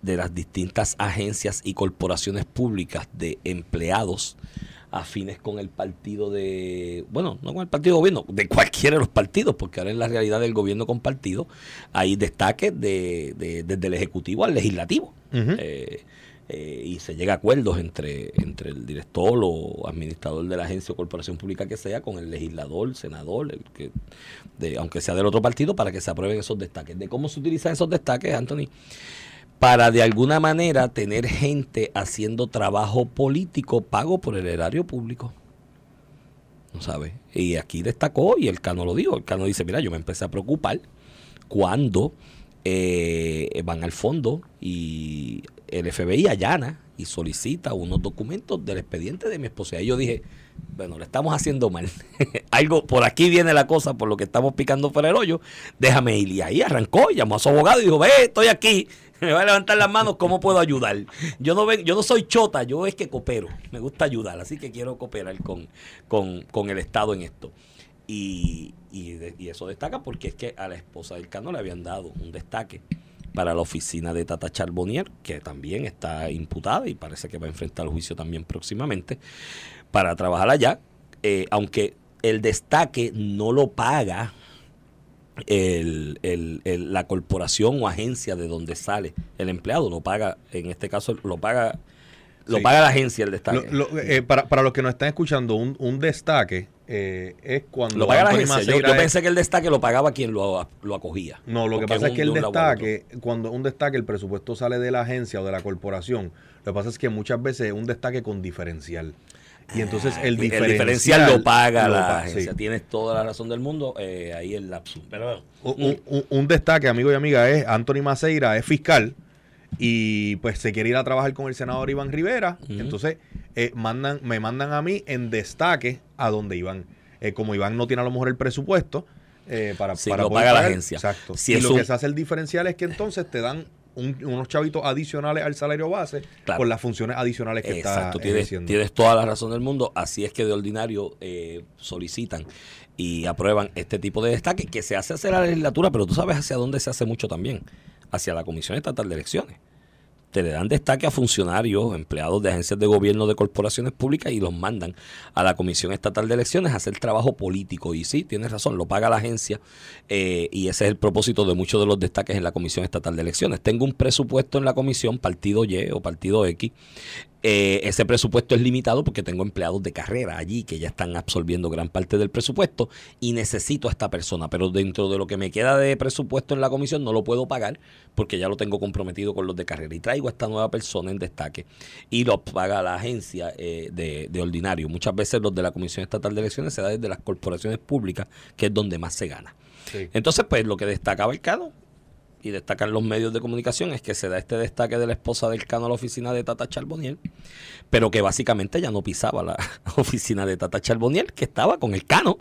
de las distintas agencias y corporaciones públicas de empleados afines con el partido de, bueno, no con el partido de gobierno, de cualquiera de los partidos, porque ahora en la realidad del gobierno compartido hay destaques de, de- desde el Ejecutivo al Legislativo. Eh, eh, y se llega a acuerdos entre, entre el director o administrador de la agencia o corporación pública que sea con el legislador, senador, el que, de, aunque sea del otro partido, para que se aprueben esos destaques. De cómo se utilizan esos destaques, Anthony, para de alguna manera tener gente haciendo trabajo político pago por el erario público. ¿No sabe? Y aquí destacó, y el Cano lo dijo, el Cano dice, mira, yo me empecé a preocupar cuando eh, van al fondo y el FBI allana y solicita unos documentos del expediente de mi esposa. Y yo dije, bueno, le estamos haciendo mal. (laughs) Algo, por aquí viene la cosa, por lo que estamos picando por el hoyo, déjame ir. Y ahí arrancó, llamó a su abogado y dijo, ve, estoy aquí, (laughs) me va a levantar las manos, ¿cómo puedo ayudar? Yo no ven, yo no soy chota, yo es que coopero, me gusta ayudar, así que quiero cooperar con, el Estado en esto. Y, y, y eso destaca porque es que a la esposa del Cano le habían dado un destaque para la oficina de Tata Charbonnier, que también está imputada y parece que va a enfrentar el juicio también próximamente, para trabajar allá, eh, aunque el destaque no lo paga el- el- el- la corporación o agencia de donde sale el empleado. Lo paga, en este caso, lo paga lo
Sí.
paga la agencia el destaque.
Lo- lo- eh, para, para los que nos están escuchando, un, un destaque eh, es cuando.
Lo paga la agencia. Yo, pensé que el destaque lo pagaba quien lo, lo acogía.
No, lo que pasa es
un-
que el
de
destaque, cuando un destaque, el presupuesto sale de la agencia o de la corporación, lo que pasa es que muchas veces es un destaque con diferencial. Y entonces el diferencial,
diferencial lo paga
lo
la agencia.
sí.
Tienes toda la razón del mundo. eh, ahí el lapso. Pero
Un, un- un- un destaque, amigo y amiga, es Anthony Maceira, es fiscal y pues se quiere ir a trabajar con el senador Iván Rivera. Entonces eh, mandan, me mandan a mí en destaque a donde Iván. Eh, como Iván no tiene a lo mejor el presupuesto eh, para,
Sí,
para
lo
poder
paga la
pagar.
agencia.
Exacto.
Si
y lo
un-
que se hace el diferencial es que entonces te dan un- unos chavitos adicionales al salario base
Claro.
por las funciones adicionales que
Exacto,
está
tienes,
ejerciendo.
tienes toda la razón del mundo. Así es que de ordinario eh, solicitan y aprueban este tipo de destaque que se hace hacia la legislatura, pero tú sabes hacia dónde se hace mucho también, hacia la Comisión Estatal de Elecciones. Te le dan destaque a funcionarios, empleados de agencias de gobierno de corporaciones públicas y los mandan a la Comisión Estatal de Elecciones a hacer trabajo político. Y sí, tienes razón, lo paga la agencia eh, y ese es el propósito de muchos de los destaques en la Comisión Estatal de Elecciones. Tengo un presupuesto en la comisión, partido Y o partido X, eh, ese presupuesto es limitado porque tengo empleados de carrera allí que ya están absorbiendo gran parte del presupuesto y necesito a esta persona, pero dentro de lo que me queda de presupuesto en la comisión no lo puedo pagar porque ya lo tengo comprometido con los de carrera y traigo a esta nueva persona en destaque y lo paga la agencia eh, de, de ordinario. Muchas veces los de la Comisión Estatal de Elecciones se da desde las corporaciones públicas, que es donde más se gana.
Sí.
Entonces, pues lo que destacaba el Cano y destacan los medios de comunicación es que se da este destaque de la esposa del Cano a la oficina de Tata Charboniel, pero que básicamente ya no pisaba la (laughs) oficina de Tata Charboniel, que estaba con el Cano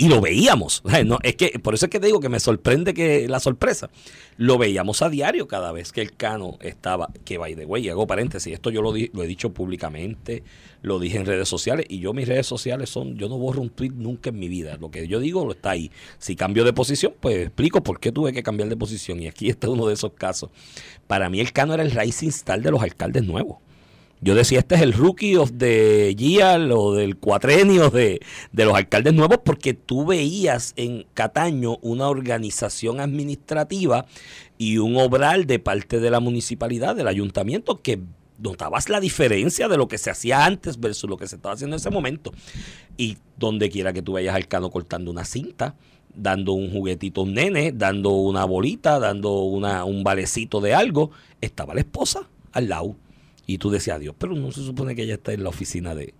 y lo veíamos. (laughs) No, es que por eso es que te digo que me sorprende que la sorpresa. Lo veíamos a diario cada vez que el Cano estaba, que by the way, hago paréntesis, esto yo lo, di- lo he dicho públicamente, lo dije en redes sociales, y yo mis redes sociales son, yo no borro un tweet nunca en mi vida. Lo que yo digo lo está ahí. Si cambio de posición, pues explico por qué tuve que cambiar de posición. Y aquí está uno de esos casos. Para mí el Cano era el rising star de los alcaldes nuevos. Yo decía, este es el rookie of the o del cuatrenio de, de los alcaldes nuevos, porque tú veías en Cataño una organización administrativa y un obral de parte de la municipalidad, del ayuntamiento, que notabas la diferencia de lo que se hacía antes versus lo que se estaba haciendo en ese momento. Y donde quiera que tú vayas al cano cortando una cinta, dando un juguetito a un nene, dando una bolita, dando una, un valecito de algo, estaba la esposa al lado. Y tú decías, Dios, pero no se supone que ella está en la oficina de,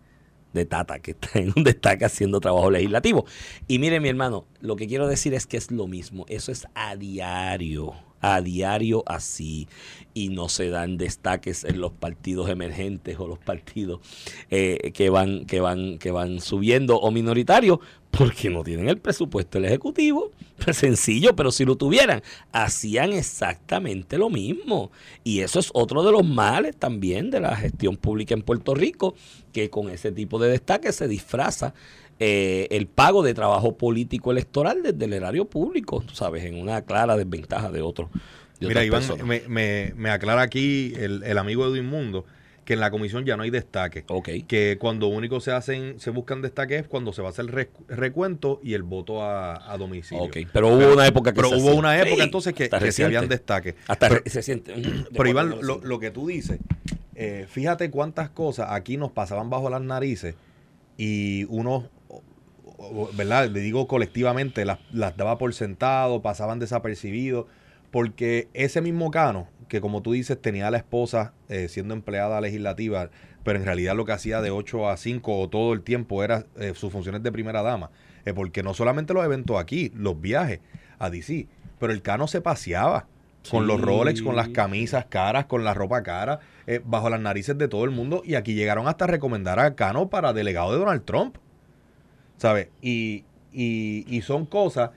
de Tata, que está en un destaque haciendo trabajo legislativo. Y mire, mi hermano, lo que quiero decir es que es lo mismo. Eso es a diario, a diario así. Y no se dan destaques en los partidos emergentes o los partidos eh, que, van, que, van, que van subiendo o minoritarios porque no tienen el presupuesto el Ejecutivo. Pues sencillo, pero si lo tuvieran, hacían exactamente lo mismo. Y eso es otro de los males también de la gestión pública en Puerto Rico, que con ese tipo de destaque se disfraza eh, el pago de trabajo político electoral desde el erario público, sabes, en una clara desventaja de otros.
Mira, Iván, me, me- me aclara aquí el, el amigo Edwin Mundo que en la comisión ya no hay destaque.
Ok.
Que cuando único se hacen, se buscan destaques es cuando se va a hacer el rec- recuento y el voto a, a domicilio.
Ok, pero hubo una época que
Pero
se
hubo una época
Sí,
entonces que, que se habían destaques.
Hasta
pero,
se siente.
pero Iván, lo, lo que tú dices, eh, fíjate cuántas cosas aquí nos pasaban bajo las narices y uno, o- o- ¿verdad? Le digo colectivamente, las, las daba por sentado, pasaban desapercibidos, porque ese mismo Cano, que como tú dices, tenía a la esposa eh, siendo empleada legislativa, pero en realidad lo que hacía de 8 a 5 o todo el tiempo era eh, sus funciones de primera dama, eh, porque no solamente los eventos aquí, los viajes a DC, pero el Cano se paseaba con los. Rolex, con las camisas caras, con la ropa cara, bajo las narices de todo el mundo. Y aquí llegaron hasta recomendar a Cano para delegado de Donald Trump. ¿Sabes? Y, y, y son cosas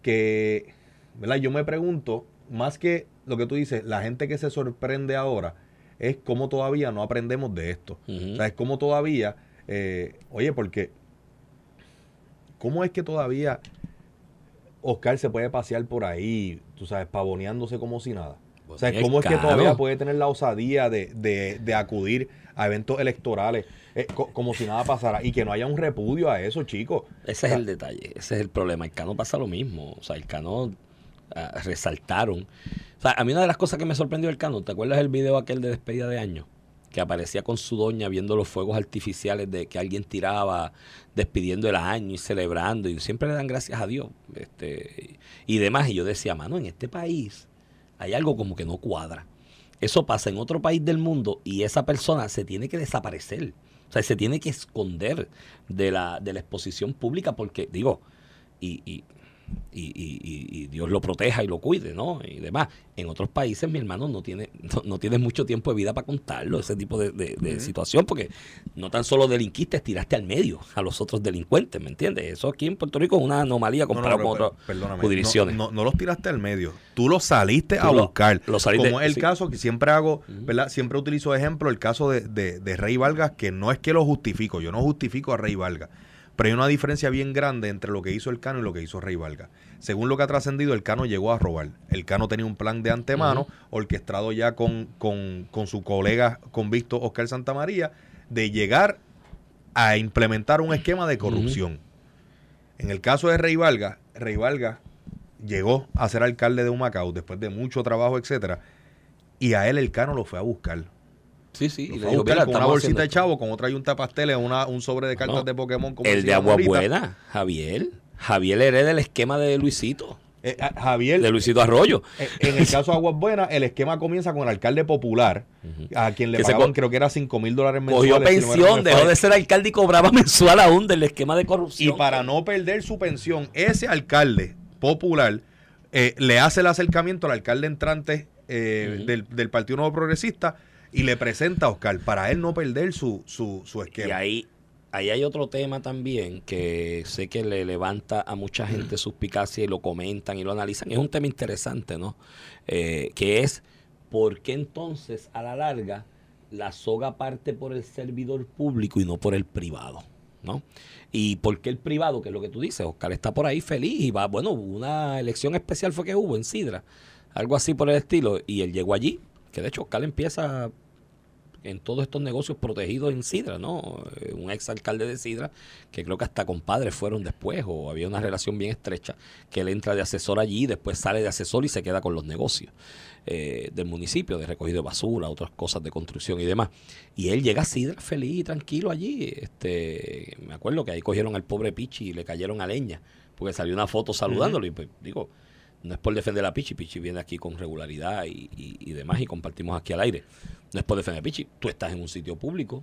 que, ¿verdad? Yo me pregunto, más que lo que tú dices, la gente que se sorprende ahora, es cómo todavía no aprendemos de esto.
Ujú.
O sea, es cómo todavía, eh, oye, porque, ¿cómo es que todavía Oscar se puede pasear por ahí, tú sabes, pavoneándose como si nada? O sea,
Pues,
¿cómo es que
caro.
todavía puede tener la osadía de, de- de acudir a eventos electorales eh, co- como si nada pasara y que no haya un repudio a eso, chicos?
Ese es el detalle, ese es el problema. El Cano pasa lo mismo. O sea, el Cano ah, resaltaron. O sea, a mí una de las cosas que me sorprendió del Cano, ¿te acuerdas el video aquel de despedida de año? Que aparecía con su doña viendo los fuegos artificiales de que alguien tiraba, despidiendo el año y celebrando. Y siempre le dan gracias a Dios. Este, y demás. Y yo decía, mano, en este país hay algo como que no cuadra. Eso pasa en otro país del mundo y esa persona se tiene que desaparecer. O sea, se tiene que esconder de la, de la exposición pública porque, digo, y, y, y- y- y- y Dios lo proteja y lo cuide, ¿no? Y demás. En otros países, mi hermano, no tiene, no, no tienes mucho tiempo de vida para contarlo, ese tipo de, de- de situación, porque no tan solo delinquiste, tiraste al medio a los otros delincuentes, ¿me entiendes? Eso aquí en Puerto Rico es una anomalía
No, no,
comparado
pero,
con otras jurisdicciones.
No, los tiraste al medio. Tú los saliste
Tú
a
lo-
buscar.
lo saliste-
Como es el
sí.
caso que siempre hago, ¿verdad? Siempre utilizo ejemplo el caso de, de, de Rey Vargas, que no es que lo justifico, yo no justifico a Rey Vargas. Pero hay una diferencia bien grande entre lo que hizo el Cano y lo que hizo Rey Vargas. Según lo que ha trascendido, el Cano llegó a robar. El Cano tenía un plan de antemano, orquestado ya con, con, con su colega convicto Oscar Santamaría, de llegar a implementar un esquema de corrupción. En el caso de Rey Vargas, Rey Vargas llegó a ser alcalde de Humacao después de mucho trabajo, etcétera, y a él el Cano lo fue a buscar.
Sí, sí. Y le dijo,
buscar
"Mira,
con una bolsita de
esto".
chavo, con otra yunta de pasteles, una, un sobre de cartas
No,
de Pokémon. como
El de Agua
ahorita.
Buena, Javier. Javier hereda el esquema de Luisito,
Eh, a- Javier,
de Luisito Arroyo.
eh, en el caso de Aguas Buenas, el esquema comienza con el alcalde popular, a quien le
Que
pagaban,
co-
creo que era 5 mil dólares mensuales.
Cogió
si no me
pensión, dejó de ser alcalde y cobraba (laughs) mensual aún del esquema de
Y
corrupción.
para no perder su pensión, ese alcalde popular eh, le hace el acercamiento al alcalde entrante eh, del, del Partido Nuevo Progresista y le presenta a Oscar para él no perder su, su, su
Y
esquema.
ahí, ahí hay otro tema también que sé que le levanta a mucha (clears throat) gente suspicacia y lo comentan y lo analizan. Es un tema interesante, ¿no? Eh, que es por qué entonces a la larga la soga parte por el servidor público y no por el privado, ¿no? Y por qué el privado, que es lo que tú dices, Oscar está por ahí feliz y va, bueno, una elección especial fue que hubo en Sidra, algo así por el estilo, y él llegó allí, que de hecho Oscar empieza en todos estos negocios protegidos en Sidra, ¿no? Eh, Un ex alcalde de Sidra, que creo que hasta compadres fueron después, o había una relación bien estrecha, que él entra de asesor allí, después sale de asesor y se queda con los negocios eh, del municipio, de recogido de basura, otras cosas de construcción y demás. Y él llega a Sidra feliz y tranquilo allí. Este, me acuerdo que ahí cogieron al pobre Pichi y le cayeron a leña, porque salió una foto saludándolo y pues digo, no es por defender a Pichi, Pichi viene aquí con regularidad y, y- y demás y compartimos aquí al aire. No es por defender a Pichi, tú estás en un sitio público,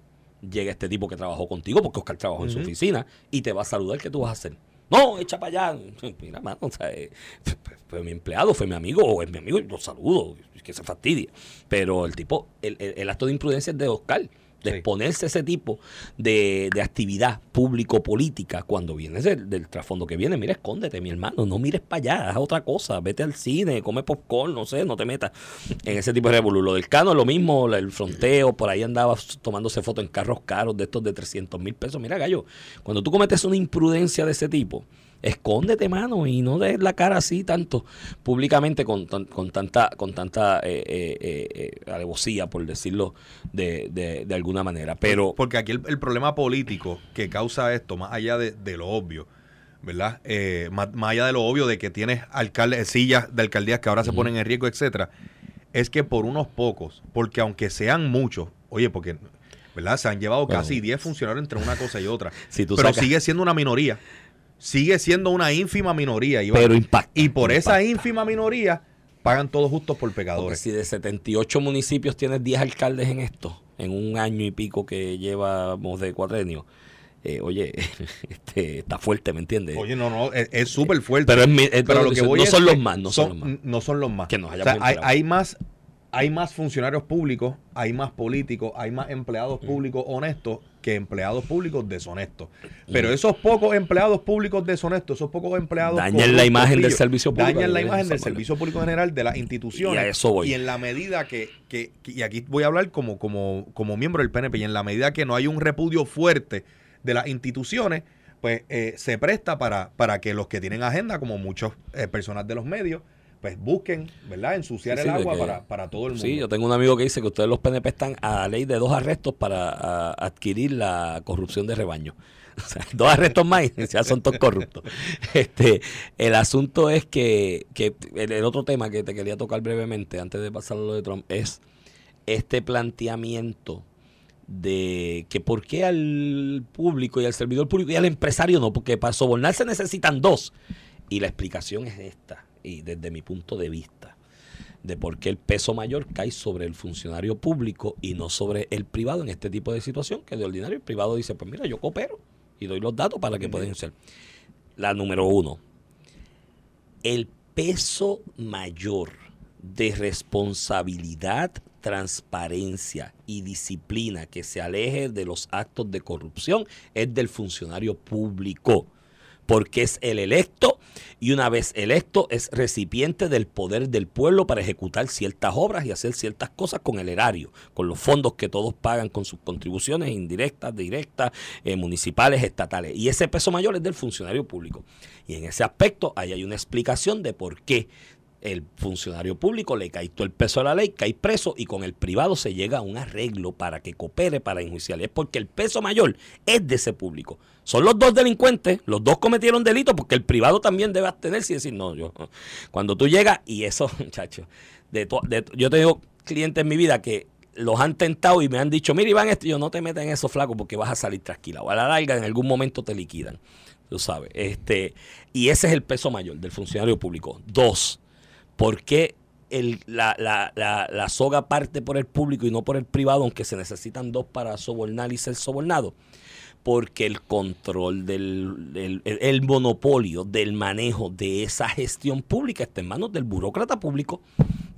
llega este tipo que trabajó contigo, porque Oscar trabajó en su oficina, y te va a saludar, ¿qué tú vas a hacer? No, echa para allá. (laughs) Mira, mano, o sea, eh, fue, fue mi empleado, fue mi amigo, o es mi amigo, y lo saludo, que se fastidia. Pero el tipo, el, el- el acto de imprudencia es de Oscar, de
Sí.
exponerse a ese tipo de, de actividad público-política cuando vienes del, del trasfondo que viene. Mira, escóndete, mi hermano, no mires para allá, haz otra cosa, vete al cine, come popcorn, no sé, no te metas en ese tipo de revolú. Lo del cano, lo mismo, el fronteo, por ahí andaba tomándose fotos en carros caros de estos de 300 mil pesos. Mira, gallo, cuando tú cometes una imprudencia de ese tipo, escóndete, mano, y no des la cara así tanto públicamente con, con tanta, con tanta eh, eh, eh, eh, alevosía, por decirlo de, de- de alguna manera. Pero
Porque aquí el, el problema político que causa esto, más allá de, de lo obvio, ¿verdad? Eh, más, más allá de lo obvio de que tienes alcaldes, sillas de alcaldías que ahora se ponen en riesgo, etcétera, es que por unos pocos, porque aunque sean muchos, oye, porque ¿verdad? Se han llevado
Bueno.
casi 10 funcionarios entre una cosa y otra. (laughs)
Si tú
pero
sacas-
sigue siendo una minoría. Sigue siendo una ínfima minoría. Iván.
pero impacta.
y por esa ínfima minoría pagan todos justos por
Porque
pecadores.
si de 78 municipios tienes 10 alcaldes en esto, en un año y pico que llevamos de cuatrenio, eh, oye, (laughs) este, está fuerte, ¿me entiendes?
Oye, no, no, es súper fuerte.
pero es mi- es-
Pero lo que voy
no
es
son
que
los más, no son, los más.
No son los más.
Que nos
O sea, hay, hay más, hay más funcionarios públicos, hay más políticos, hay más empleados públicos honestos que empleados públicos deshonestos. Pero esos pocos empleados públicos deshonestos, esos pocos empleados
Dañan la imagen del servicio público,
Dañan la imagen del servicio público en general de las instituciones.
Y a eso voy.
Y en la medida que, que- que- y aquí voy a hablar como, como, como miembro del PNP, y en la medida que no hay un repudio fuerte de las instituciones, pues eh, se presta para, para que los que tienen agenda, como muchas eh, personas de los medios, pues busquen, ¿verdad? Ensuciar
Sí,
el agua
que-
para, para todo el mundo.
Sí, yo tengo un amigo que dice que ustedes los PNP están a ley de dos arrestos para a- adquirir la corrupción de rebaño. (laughs) O sea, dos arrestos más y (laughs) ya son todos corruptos. (laughs) Este, el asunto es que, que el, el otro tema que te quería tocar brevemente antes de pasar a lo de Trump es este planteamiento de que por qué al público y al servidor público y al empresario no, porque para sobornar se necesitan dos. Y la explicación es esta, y desde mi punto de vista de por qué el peso mayor cae sobre el funcionario público y no sobre el privado en este tipo de situación, que de ordinario el privado dice, pues mira, yo coopero y doy los datos para que pueden ser. La número uno, el peso mayor de responsabilidad, transparencia y disciplina que se aleje de los actos de corrupción es del funcionario público porque es el electo y una vez electo es recipiente del poder del pueblo para ejecutar ciertas obras y hacer ciertas cosas con el erario, con los fondos que todos pagan con sus contribuciones indirectas, directas, eh, municipales, estatales. Y ese peso mayor es del funcionario público. Y en ese aspecto ahí hay una explicación de por qué el funcionario público le cae todo el peso a la ley, cae preso y con el privado se llega a un arreglo para que coopere para enjuiciarle. Es porque el peso mayor es de ese público. Son los dos delincuentes, los dos cometieron delito porque el privado también debe abstenerse y decir, no, yo, cuando tú llegas, y eso, (laughs) muchachos, de, de- yo tengo clientes en mi vida que los han tentado y me han dicho, mira Iván, esto, yo no te metas en eso flaco porque vas a salir trasquilado. A la larga en algún momento te liquidan, tú sabes. Este, y ese es el peso mayor del funcionario público. Dos, ¿por qué el- la, la- la- la soga parte por el público y no por el privado, aunque se necesitan dos para sobornar y ser sobornado? Porque el control del del- el, el monopolio del manejo de esa gestión pública está en manos del burócrata público,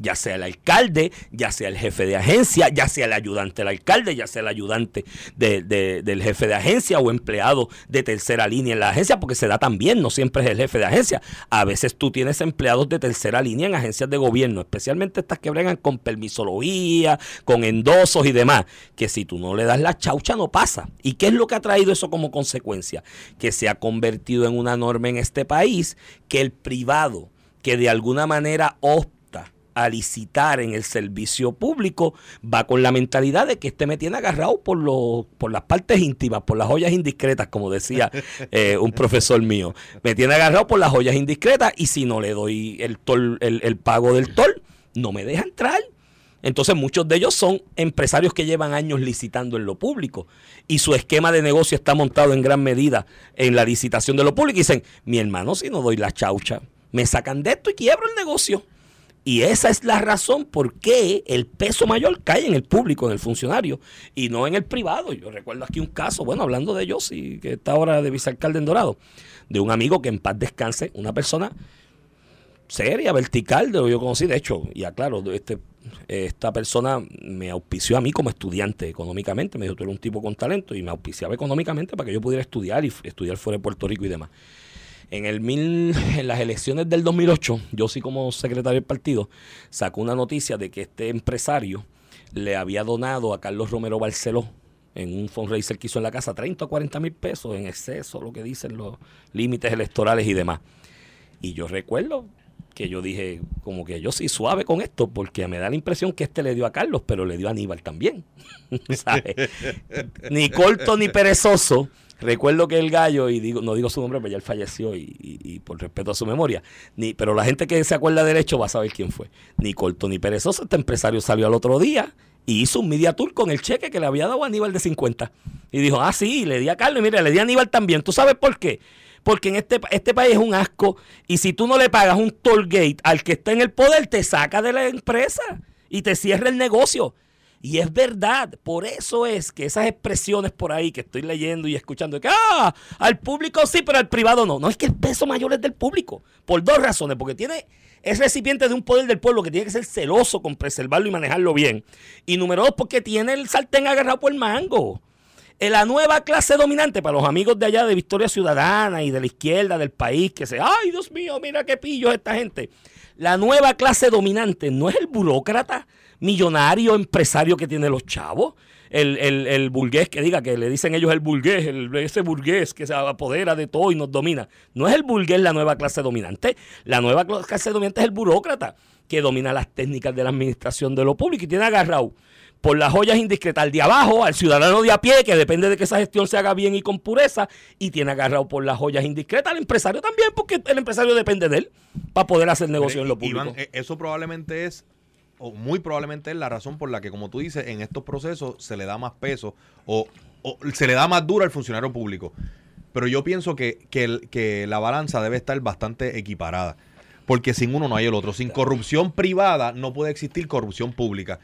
ya sea el alcalde, ya sea el jefe de agencia, ya sea el ayudante del alcalde, ya sea el ayudante de- de- del jefe de agencia o empleado de tercera línea en la agencia, porque se da también, no siempre es el jefe de agencia. A veces tú tienes empleados de tercera línea en agencias de gobierno, especialmente estas que bregan con permisología, con endosos y demás, que si tú no le das la chaucha no pasa. ¿Y qué es lo que ha traído eso como consecuencia? Que se ha convertido en una norma en este país que el privado, que de alguna manera a licitar en el servicio público, va con la mentalidad de que este me tiene agarrado por, los, por las partes íntimas, por las joyas indiscretas, como decía (laughs) eh, un profesor mío. Me tiene agarrado por las joyas indiscretas y si no le doy el, tol- el, el pago del tol, no me deja entrar. Entonces muchos de ellos son empresarios que llevan años licitando en lo público y su esquema de negocio está montado en gran medida en la licitación de lo público y dicen, mi hermano, si no doy la chaucha, me sacan de esto y quiebro el negocio. Y esa es la razón por qué el peso mayor cae en el público, en el funcionario, y no en el privado. Yo recuerdo aquí un caso, bueno, hablando de Yossi, que está ahora de vicealcalde en Dorado, de un amigo que en paz descanse, una persona seria, vertical, de lo que yo conocí, de hecho, y aclaro, este, esta persona me auspició a mí como estudiante económicamente, me dijo, tú eres un tipo con talento, y me auspiciaba económicamente para que yo pudiera estudiar y estudiar fuera de Puerto Rico y demás. En, el mil, (laughs) en las elecciones del 2008, yo sí como secretario del partido, sacó una noticia de que este empresario le había donado a Carlos Romero Barceló en un fundraiser que hizo en la casa 30 o 40 mil pesos en exceso, lo que dicen los límites electorales y demás. Y yo recuerdo que yo dije, como que yo sí suave con esto, porque me da la impresión que este le dio a Carlos, pero le dio a Aníbal también. (laughs) Ni corto ni perezoso. Recuerdo que el gallo, y digo, no digo su nombre, pero ya él falleció y, por respeto a su memoria, ni, pero la gente que se acuerda derecho va a saber quién fue. Ni corto ni perezoso, este empresario salió al otro día y hizo un media tour con el cheque que le había dado a Aníbal de 50. Y dijo, ah, sí, le di a Carlos, mira, le di a Aníbal también. ¿Tú sabes por qué? Porque en este, este país es un asco y si tú no le pagas un toll gate al que está en el poder, te saca de la empresa y te cierra el negocio. Y es verdad, por eso es que esas expresiones por ahí que estoy leyendo y escuchando, que ah, al público sí, pero al privado no. No es que el peso mayor es del público, por dos razones, porque tiene es recipiente de un poder del pueblo que tiene que ser celoso con preservarlo y manejarlo bien. Y número dos, porque tiene el sartén agarrado por el mango. Eh, La nueva clase dominante para los amigos de allá de Victoria Ciudadana y de la izquierda del país, que se, ay Dios mío, mira qué pillos esta gente. La nueva clase dominante no es el burócrata millonario empresario que tiene los chavos. el, el, el burgués que diga, que le dicen ellos el burgués, el, ese burgués que se apodera de todo y nos domina. No es el burgués la nueva clase dominante. La nueva clase dominante es el burócrata que domina las técnicas de la administración de lo público y tiene agarrado por las joyas indiscretas al de abajo, al ciudadano de a pie, que depende de que esa gestión se haga bien y con pureza, y tiene agarrado por las joyas indiscretas al empresario también, porque el empresario depende de él para poder hacer negocio en lo público.
Iván, eh, eso probablemente es, o muy probablemente es la razón por la que, como tú dices, en estos procesos se le da más peso o, o se le da más duro al funcionario público. Pero yo pienso que, que, el- que la balanza debe estar bastante equiparada. Porque sin uno no hay el otro. Sin corrupción privada no puede existir corrupción pública.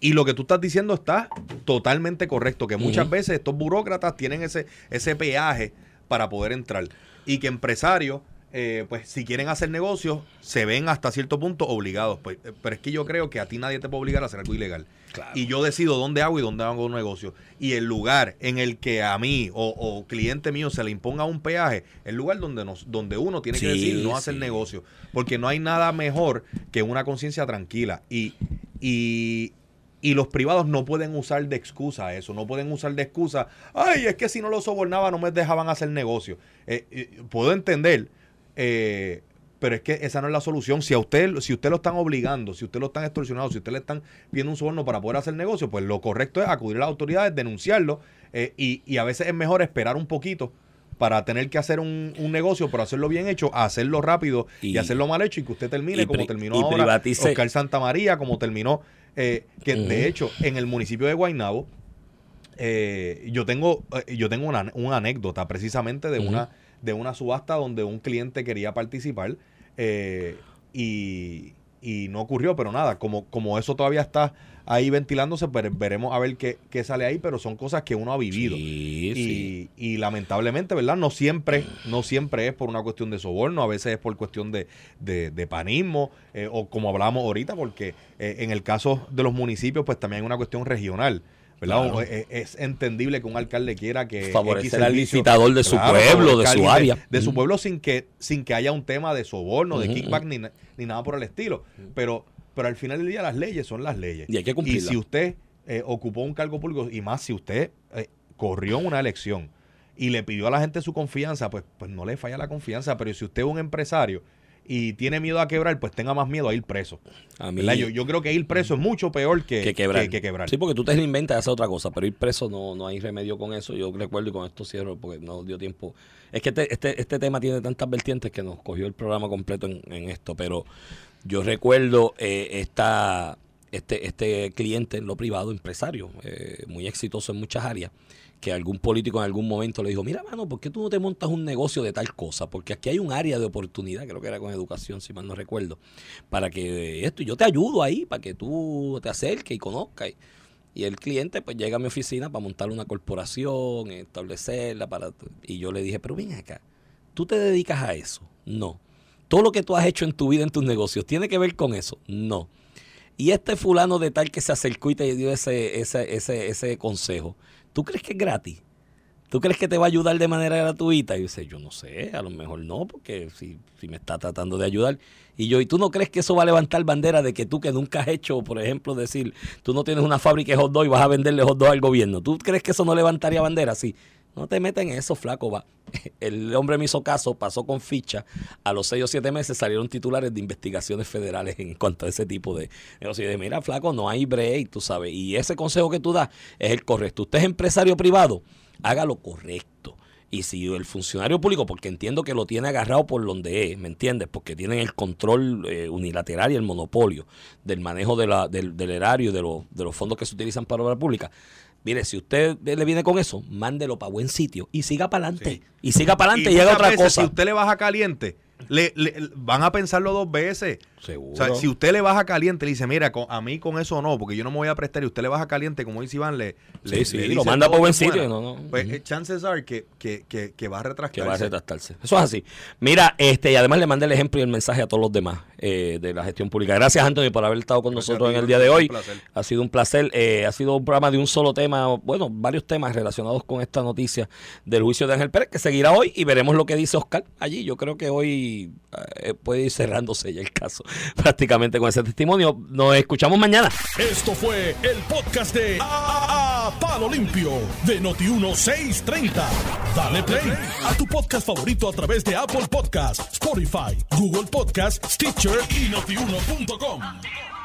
Y lo que tú estás diciendo está totalmente correcto, que muchas veces estos burócratas tienen ese, ese peaje para poder entrar. Y que empresarios, eh, pues si quieren hacer negocios, se ven hasta cierto punto obligados. Pues, eh, pero es que yo creo que a ti nadie te puede obligar a hacer algo ilegal. Y yo decido dónde hago y dónde hago un negocio. Y el lugar en el que a mí o, o cliente mío se le imponga un peaje, el lugar donde, nos, donde uno tiene que decir no hacer
sí.
negocio. Porque no hay nada mejor que una conciencia tranquila. Y, y, y los privados no pueden usar de excusa eso, no pueden usar de excusa, ay, es que si no lo sobornaba no me dejaban hacer negocio. Eh, eh, puedo entender, eh, pero es que esa no es la solución. Si a usted, si usted lo están obligando, si usted lo están extorsionando, si usted le están pidiendo un soborno para poder hacer negocio, pues lo correcto es acudir a las autoridades, denunciarlo eh, y, y a veces es mejor esperar un poquito para tener que hacer un, un negocio, pero hacerlo bien hecho, hacerlo rápido y,
Y-
hacerlo mal hecho y que usted termine como terminó ahora
privatice-
Oscar Santa María, como terminó, eh, que de hecho en el municipio de Guaynabo, eh, yo tengo, eh, yo tengo una, una anécdota precisamente de una de una subasta donde un cliente quería participar eh, y, y no ocurrió, pero nada, como, como eso todavía está ahí ventilándose, pues veremos a ver qué, qué sale ahí, pero son cosas que uno ha vivido.
Sí,
Y,
sí.
y lamentablemente, ¿verdad? No siempre, no siempre es por una cuestión de soborno, a veces es por cuestión de, de, de panismo, eh, o como hablábamos ahorita, porque eh, en el caso de los municipios, pues también hay una cuestión regional. ¿Verdad?
Claro.
Eh, es entendible que un alcalde quiera que
Favorecer
X
al
servicio-
licitador de su
Claro,
pueblo, de su área.
de, su
Ujú.
pueblo sin que sin que haya un tema de soborno, de kickback ni, ni nada por el estilo. Pero pero al final del día las leyes son las leyes.
Y hay que cumplirlas.
si usted eh, ocupó un cargo público y más si usted eh, corrió en una elección y le pidió a la gente su confianza, pues, pues no le falla la confianza. Pero si usted es un empresario y tiene miedo a quebrar, pues tenga más miedo a ir preso.
A mí,
¿verdad? Yo, yo creo que ir preso es mucho peor que,
que quebrar.
que- que quebrar.
Sí, porque tú te reinventas y haces otra cosa, pero ir preso no, no hay remedio con eso. Yo recuerdo y con esto cierro porque no dio tiempo. Es que este, este, este tema tiene tantas vertientes que nos cogió el programa completo en, en esto, pero yo recuerdo eh, esta, este, este cliente en lo privado, empresario, eh, muy exitoso en muchas áreas, que algún político en algún momento le dijo, mira, mano, ¿por qué tú no te montas un negocio de tal cosa? Porque aquí hay un área de oportunidad, creo que era con educación, si mal no recuerdo, para que esto, yo te ayudo ahí, para que tú te acerques y conozcas. Y el cliente pues llega a mi oficina para montar una corporación, establecerla, para y yo le dije, pero ven acá, ¿tú te dedicas a eso? No. Todo lo que tú has hecho en tu vida, en tus negocios, ¿tiene que ver con eso? No. Y este fulano de tal que se acercó y te dio ese, ese, ese, ese consejo, ¿tú crees que es gratis? ¿Tú crees que te va a ayudar de manera gratuita? Y dice, yo no sé, a lo mejor no, porque si, si me está tratando de ayudar. Y yo, ¿y tú no crees que eso va a levantar bandera de que tú que nunca has hecho, por ejemplo, decir, tú no tienes una fábrica de hot dog y vas a venderle hot dog al gobierno? ¿Tú crees que eso no levantaría bandera? Sí. No te metas en eso, flaco, va. (laughs) El hombre me hizo caso, pasó con ficha. A los seis o siete meses salieron titulares de investigaciones federales en cuanto a ese tipo de negocios. Y de, mira, flaco, no hay break, tú sabes. Y ese consejo que tú das es el correcto. Usted es empresario privado, haga lo correcto. Y si el funcionario público, porque entiendo que lo tiene agarrado por donde es, ¿me entiendes? Porque tienen el control eh, unilateral y el monopolio del manejo de la, del, del erario de, los- de los fondos que se utilizan para obra pública. Mire, si usted le viene con eso, mándelo para buen sitio y siga para adelante.
Sí.
Y siga para adelante y, haga
muchas
otra
veces,
cosa.
Si usted le baja caliente, le, le- van a pensarlo dos veces.
Seguro.
O sea, si usted le baja caliente, le dice, mira, con- a mí con eso no, porque yo no me voy a prestar, y usted le baja caliente, como dice Iván, le,
Sí,
le,
sí,
le
lo manda por buen
que
sitio, no, no.
Pues eh, chances are que, que, que, que va a
que
retractarse.
va a retractarse. Eso es así. Mira, este, y además le mandé el ejemplo y el mensaje a todos los demás eh, de la gestión pública. Gracias, Anthony, por haber estado con
Gracias
nosotros
ti,
en el día de hoy. Ha sido un placer. eh, ha sido un programa de un solo tema, bueno, varios temas relacionados con esta noticia del juicio de Ángel Pérez, que seguirá hoy y veremos lo que dice Oscar allí. Yo creo que hoy eh, puede ir cerrándose ya el caso (laughs) prácticamente con ese testimonio. Nos escuchamos mañana.
Esto fue el podcast de A- Palo Limpio de Noti1630. Dale play a tu podcast favorito a través de Apple Podcasts, Spotify, Google Podcasts, Stitcher y notiuno.com.